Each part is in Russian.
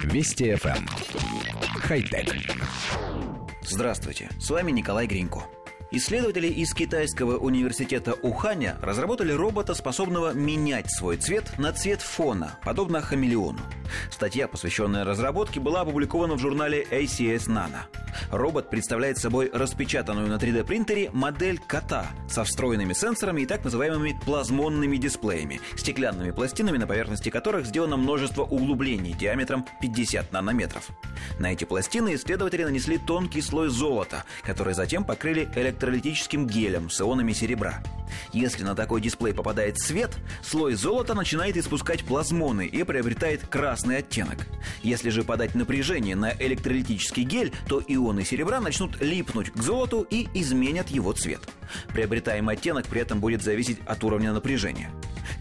Вести FM. Эм. Хай-тек. Здравствуйте, с вами Николай Гринько. Исследователи из китайского университета Уханя разработали робота, способного менять свой цвет на цвет фона, подобно хамелеону. Статья, посвященная разработке, была опубликована в журнале ACS Nano. Робот представляет собой распечатанную на 3D-принтере модель кота со встроенными сенсорами и так называемыми плазмонными дисплеями, стеклянными пластинами, на поверхности которых сделано множество углублений диаметром 50 нанометров. На эти пластины исследователи нанесли тонкий слой золота, который затем покрыли электролитическим гелем с ионами серебра. Если на такой дисплей попадает свет, слой золота начинает испускать плазмоны и приобретает красный оттенок. Если же подать напряжение на электролитический гель, то ионы серебра начнут липнуть к золоту и изменят его цвет. Приобретаемый оттенок при этом будет зависеть от уровня напряжения.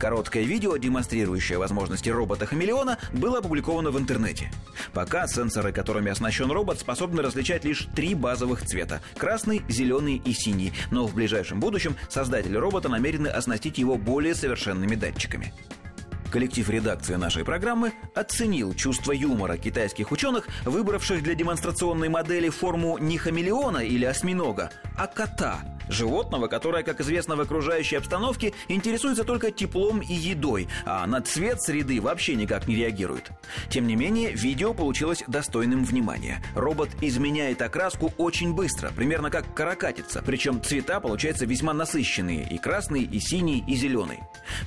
Короткое видео, демонстрирующее возможности робота-хамелеона, было опубликовано в интернете. Пока сенсоры, которыми оснащен робот, способны различать лишь три базовых цвета – красный, зеленый и синий, но в ближайшем будущем создатели робота намерены оснастить его более совершенными датчиками. Коллектив редакции нашей программы оценил чувство юмора китайских ученых, выбравших для демонстрационной модели форму не хамелеона или осьминога, а кота – Животного, которое, как известно в окружающей обстановке, интересуется только теплом и едой, а на цвет среды вообще никак не реагирует. Тем не менее, видео получилось достойным внимания. Робот изменяет окраску очень быстро, примерно как каракатица, причем цвета получаются весьма насыщенные, и красный, и синий, и зеленый.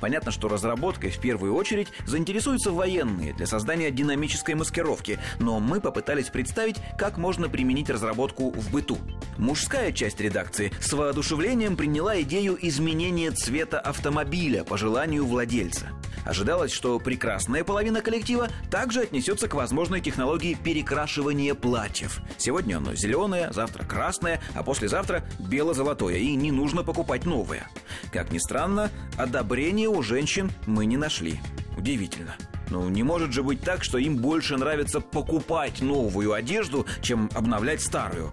Понятно, что разработкой в первую очередь заинтересуются военные для создания динамической маскировки, но мы попытались представить, как можно применить разработку в быту. Мужская часть редакции с воодушевлением приняла идею изменения цвета автомобиля по желанию владельца. Ожидалось, что прекрасная половина коллектива также отнесется к возможной технологии перекрашивания платьев. Сегодня оно зеленое, завтра красное, а послезавтра бело-золотое, и не нужно покупать новое. Как ни странно, одобрения у женщин мы не нашли. Удивительно. Ну, не может же быть так, что им больше нравится покупать новую одежду, чем обновлять старую.